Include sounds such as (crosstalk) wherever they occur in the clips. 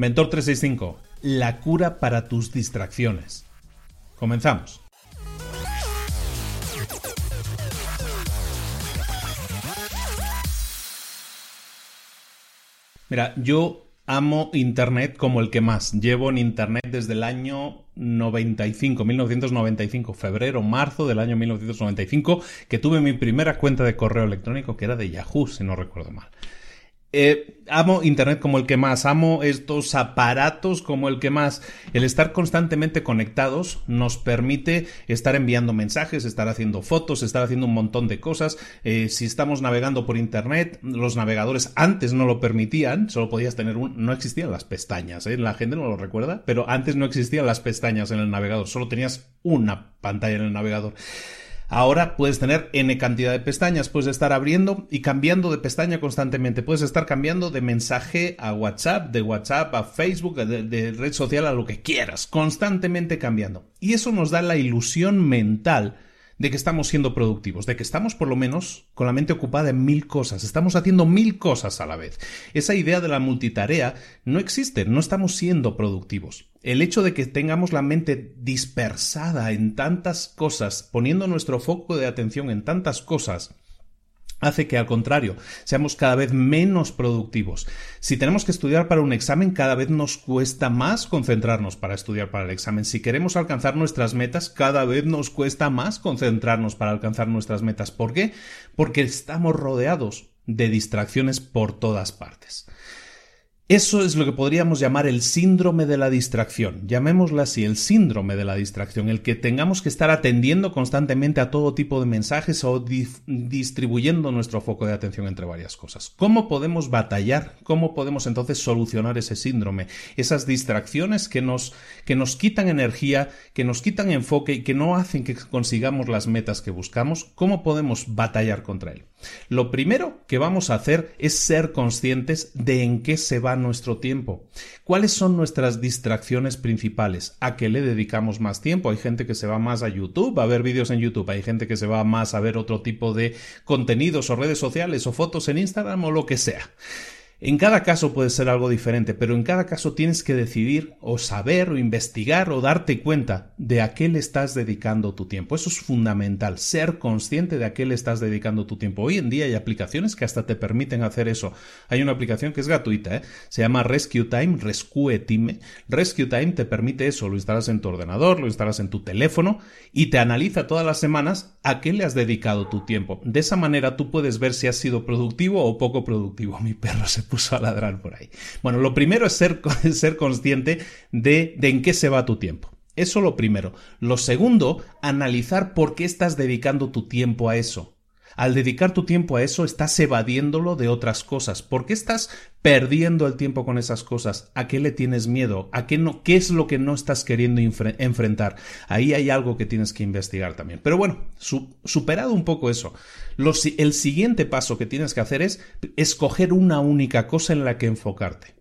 Mentor 365, la cura para tus distracciones. Comenzamos. Mira, yo amo Internet como el que más. Llevo en Internet desde el año 95, 1995, febrero, marzo del año 1995, que tuve mi primera cuenta de correo electrónico que era de Yahoo, si no recuerdo mal. Eh, amo Internet como el que más, amo estos aparatos como el que más. El estar constantemente conectados nos permite estar enviando mensajes, estar haciendo fotos, estar haciendo un montón de cosas. Eh, si estamos navegando por Internet, los navegadores antes no lo permitían, solo podías tener un... No existían las pestañas, ¿eh? la gente no lo recuerda, pero antes no existían las pestañas en el navegador, solo tenías una pantalla en el navegador. Ahora puedes tener n cantidad de pestañas, puedes estar abriendo y cambiando de pestaña constantemente, puedes estar cambiando de mensaje a WhatsApp, de WhatsApp a Facebook, de, red social a lo que quieras, constantemente cambiando. Y eso nos da la ilusión mental de que estamos siendo productivos, de que estamos por lo menos con la mente ocupada en mil cosas, estamos haciendo mil cosas a la vez. Esa idea de la multitarea no existe, no estamos siendo productivos. El hecho de que tengamos la mente dispersada en tantas cosas, poniendo nuestro foco de atención en tantas cosas, hace que al contrario seamos cada vez menos productivos. Si tenemos que estudiar para un examen, cada vez nos cuesta más concentrarnos para estudiar para el examen. Si queremos alcanzar nuestras metas, cada vez nos cuesta más concentrarnos para alcanzar nuestras metas. ¿Por qué? Porque estamos rodeados de distracciones por todas partes. Eso es lo que podríamos llamar el síndrome de la distracción. Llamémoslo así, el síndrome de la distracción, el que tengamos que estar atendiendo constantemente a todo tipo de mensajes o distribuyendo nuestro foco de atención entre varias cosas. ¿Cómo podemos batallar? ¿Cómo podemos entonces solucionar ese síndrome? Esas distracciones que nos, que nos quitan energía, que nos quitan enfoque y que no hacen que consigamos las metas que buscamos. ¿Cómo podemos batallar contra él? Lo primero que vamos a hacer es ser conscientes de en qué se va nuestro tiempo. ¿Cuáles son nuestras distracciones principales? ¿A qué le dedicamos más tiempo? Hay gente que se va más a YouTube, a ver vídeos en YouTube, hay gente que se va más a ver otro tipo de contenidos o redes sociales o fotos en Instagram o lo que sea. En cada caso puede ser algo diferente, pero en cada caso tienes que decidir o saber o investigar o darte cuenta de a qué le estás dedicando tu tiempo. Eso es fundamental, ser consciente de a qué le estás dedicando tu tiempo. Hoy en día hay aplicaciones que hasta te permiten hacer eso. Hay una aplicación que es gratuita, ¿eh? se llama Rescue Time, Rescue Time. Rescue Time te permite eso, lo instalas en tu ordenador, lo instalas en tu teléfono y te analiza todas las semanas a qué le has dedicado tu tiempo. De esa manera tú puedes ver si has sido productivo o poco productivo. (laughs) Mi perro se puso a ladrar por ahí. Bueno, lo primero es ser, (laughs) ser consciente de, de en qué se va tu tiempo. Eso lo primero. Lo segundo, analizar por qué estás dedicando tu tiempo a eso. Al dedicar tu tiempo a eso, estás evadiéndolo de otras cosas. ¿Por qué estás perdiendo el tiempo con esas cosas? ¿A qué le tienes miedo? ¿A qué no? ¿Qué es lo que no estás queriendo enfrentar? Ahí hay algo que tienes que investigar también. Pero bueno, superado un poco eso, el siguiente paso que tienes que hacer es escoger una única cosa en la que enfocarte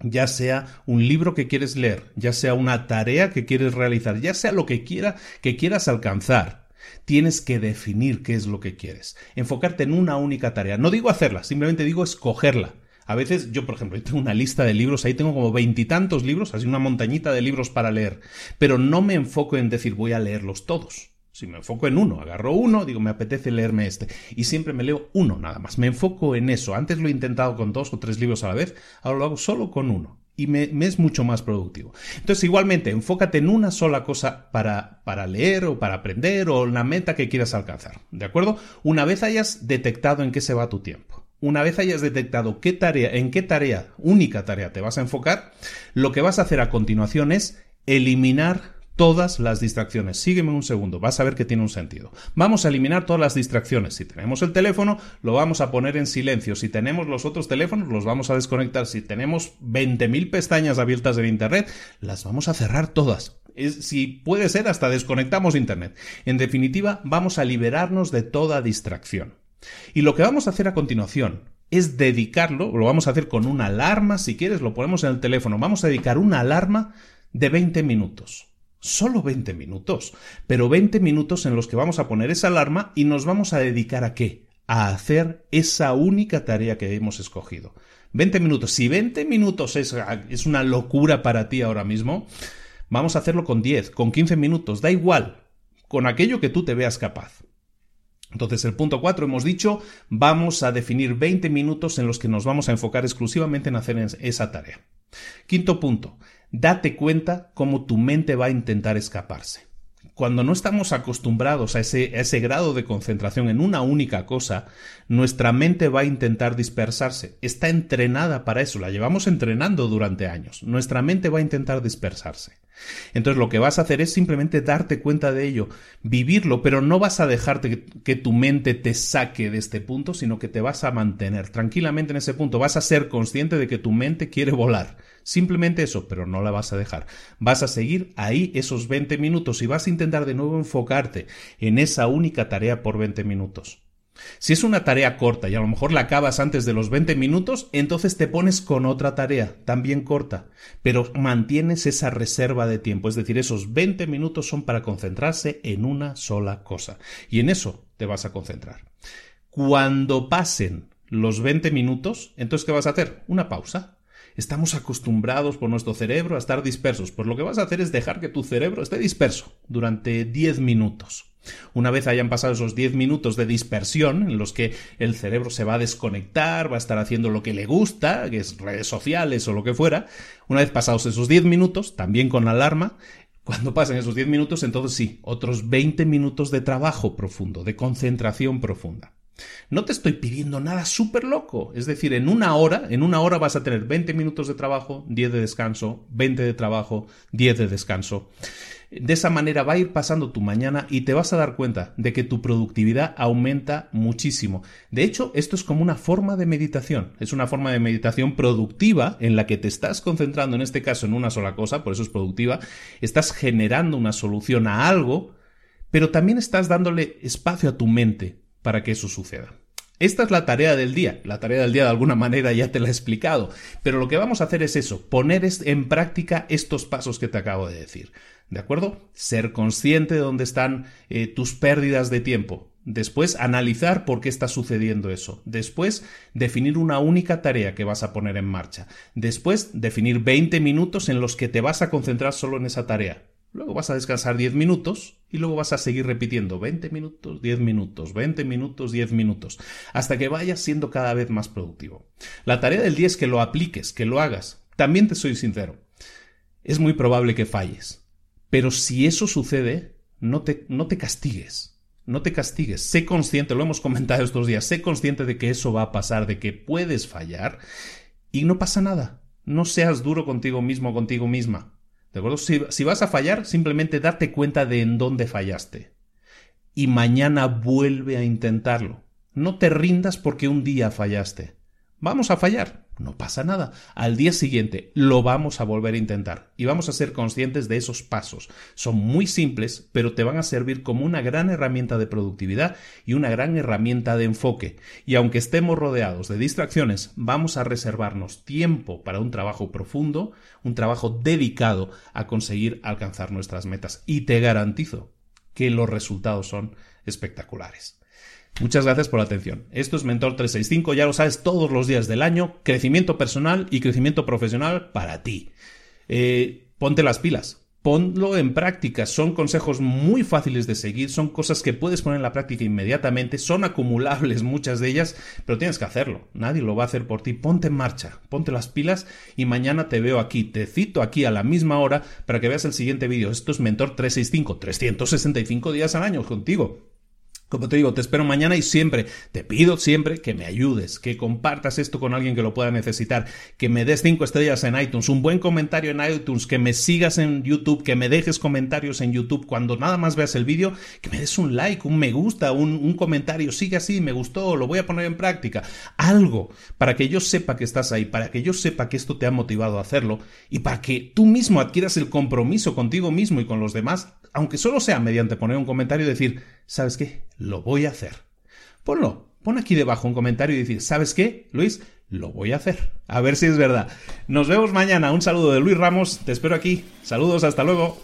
ya sea un libro que quieres leer, ya sea una tarea que quieres realizar, ya sea lo que quiera que quieras alcanzar. Tienes que definir qué es lo que quieres, enfocarte en una única tarea. No digo hacerla, simplemente digo escogerla. A veces yo, por ejemplo, tengo una lista de libros, ahí tengo como veintitantos libros, así una montañita de libros para leer, pero no me enfoco en decir voy a leerlos todos. Si me enfoco en uno, agarro uno, digo me apetece leerme este, y siempre me leo uno nada más. Me enfoco en eso. Antes lo he intentado con dos o tres libros a la vez, ahora lo hago solo con uno y me, es mucho más productivo. Entonces, igualmente, enfócate en una sola cosa para, para leer o para aprender o la meta que quieras alcanzar. ¿De acuerdo? Una vez hayas detectado en qué se va tu tiempo. Una vez hayas detectado qué tarea, en qué tarea, única tarea te vas a enfocar, lo que vas a hacer a continuación es eliminar todas las distracciones. Sígueme un segundo, vas a ver que tiene un sentido. Vamos a eliminar todas las distracciones. Si tenemos el teléfono, lo vamos a poner en silencio. Si tenemos los otros teléfonos, los vamos a desconectar. Si tenemos 20.000 pestañas abiertas en Internet, las vamos a cerrar todas. si puede ser, hasta desconectamos Internet. En definitiva, vamos a liberarnos de toda distracción. Y lo que vamos a hacer a continuación es dedicarlo, lo vamos a hacer con una alarma, si quieres, lo ponemos en el teléfono, vamos a dedicar una alarma de 20 minutos. Solo 20 minutos, pero 20 minutos en los que vamos a poner esa alarma y nos vamos a dedicar a qué? A hacer esa única tarea que hemos escogido. 20 minutos. Si 20 minutos es, es una locura para ti ahora mismo, vamos a hacerlo con 10, con 15 minutos, da igual, con aquello que tú te veas capaz. Entonces, el punto 4 hemos dicho, vamos a definir 20 minutos en los que nos vamos a enfocar exclusivamente en hacer esa tarea. Quinto punto, date cuenta cómo tu mente va a intentar escaparse. Cuando no estamos acostumbrados a ese, ese, grado de concentración en una única cosa, nuestra mente va a intentar dispersarse. Está entrenada para eso, la llevamos entrenando durante años. Nuestra mente va a intentar dispersarse. Entonces lo que vas a hacer es simplemente darte cuenta de ello, vivirlo, pero no vas a dejarte que tu mente te saque de este punto, sino que te vas a mantener tranquilamente en ese punto. Vas a ser consciente de que tu mente quiere volar. Simplemente eso, pero no la vas a dejar. Vas a seguir ahí esos 20 minutos y vas a intentar de nuevo enfocarte en esa única tarea por 20 minutos. Si es una tarea corta y a lo mejor la acabas antes de los 20 minutos, entonces te pones con otra tarea, también corta, pero mantienes esa reserva de tiempo, es decir, esos 20 minutos son para concentrarse en una sola cosa, y en eso te vas a concentrar. Cuando pasen los 20 minutos, entonces ¿qué vas a hacer? Una pausa. Estamos acostumbrados por nuestro cerebro a estar dispersos, pues lo que vas a hacer es dejar que tu cerebro esté disperso durante 10 minutos. Una vez hayan pasado esos 10 minutos de dispersión en los que el cerebro se va a desconectar, va a estar haciendo lo que le gusta, que es redes sociales o lo que fuera, una vez pasados esos 10 minutos, también con alarma, cuando pasen esos 10 minutos, entonces sí, otros 20 minutos de trabajo profundo, de concentración profunda. No te estoy pidiendo nada súper loco. Es decir, en una hora, en una hora vas a tener 20 minutos de trabajo, 10 de descanso, 20 de trabajo, 10 de descanso. De esa manera va a ir pasando tu mañana y te vas a dar cuenta de que tu productividad aumenta muchísimo. De hecho, esto es como una forma de meditación. Es una forma de meditación productiva en la que te estás concentrando, en este caso, en una sola cosa, por eso es productiva. Estás generando una solución a algo, pero también estás dándole espacio a tu mente para que eso suceda. Esta es la tarea del día. La tarea del día de alguna manera ya te la he explicado. Pero lo que vamos a hacer es eso, poner en práctica estos pasos que te acabo de decir. ¿De acuerdo? Ser consciente de dónde están eh, tus pérdidas de tiempo. Después, analizar por qué está sucediendo eso. Después, definir una única tarea que vas a poner en marcha. Después, definir 20 minutos en los que te vas a concentrar solo en esa tarea. Luego vas a descansar 10 minutos y luego vas a seguir repitiendo 20 minutos, 10 minutos, 20 minutos, 10 minutos, hasta que vayas siendo cada vez más productivo. La tarea del día es que lo apliques, que lo hagas. También te soy sincero. Es muy probable que falles. Pero si eso sucede, no te, no te castigues. No te castigues. Sé consciente, lo hemos comentado estos días, sé consciente de que eso va a pasar, de que puedes fallar y no pasa nada. No seas duro contigo mismo, contigo misma. ¿De acuerdo? Si, si vas a fallar, simplemente date cuenta de en dónde fallaste. Y mañana vuelve a intentarlo. No te rindas porque un día fallaste. Vamos a fallar. No pasa nada. Al día siguiente lo vamos a volver a intentar y vamos a ser conscientes de esos pasos. Son muy simples, pero te van a servir como una gran herramienta de productividad y una gran herramienta de enfoque. Y aunque estemos rodeados de distracciones, vamos a reservarnos tiempo para un trabajo profundo, un trabajo dedicado a conseguir alcanzar nuestras metas. Y te garantizo que los resultados son espectaculares. Muchas gracias por la atención. Esto es Mentor 365, ya lo sabes, todos los días del año, crecimiento personal y crecimiento profesional para ti. Eh, ponte las pilas, ponlo en práctica. Son consejos muy fáciles de seguir, son cosas que puedes poner en la práctica inmediatamente, son acumulables (laughs) muchas de ellas, pero tienes que hacerlo. Nadie lo va a hacer por ti. Ponte en marcha, ponte las pilas y mañana te veo aquí. Te cito aquí a la misma hora para que veas el siguiente vídeo. Esto es Mentor 365, 365 días al año contigo. Como te digo, te espero mañana y siempre, te pido siempre que me ayudes, que compartas esto con alguien que lo pueda necesitar, que me des cinco estrellas en iTunes, un buen comentario en iTunes, que me sigas en YouTube, que me dejes comentarios en YouTube cuando nada más veas el vídeo, que me des un like, un me gusta, un, comentario, sigue así, me gustó, lo voy a poner en práctica, algo para que yo sepa que estás ahí, para que yo sepa que esto te ha motivado a hacerlo y para que tú mismo adquieras el compromiso contigo mismo y con los demás, aunque solo sea mediante poner un comentario y decir, ¿sabes qué? Lo voy a hacer. Ponlo, pon aquí debajo un comentario y decir, ¿sabes qué, Luis? Lo voy a hacer. A ver si es verdad. Nos vemos mañana. Un saludo de Luis Ramos. Te espero aquí. Saludos, hasta luego.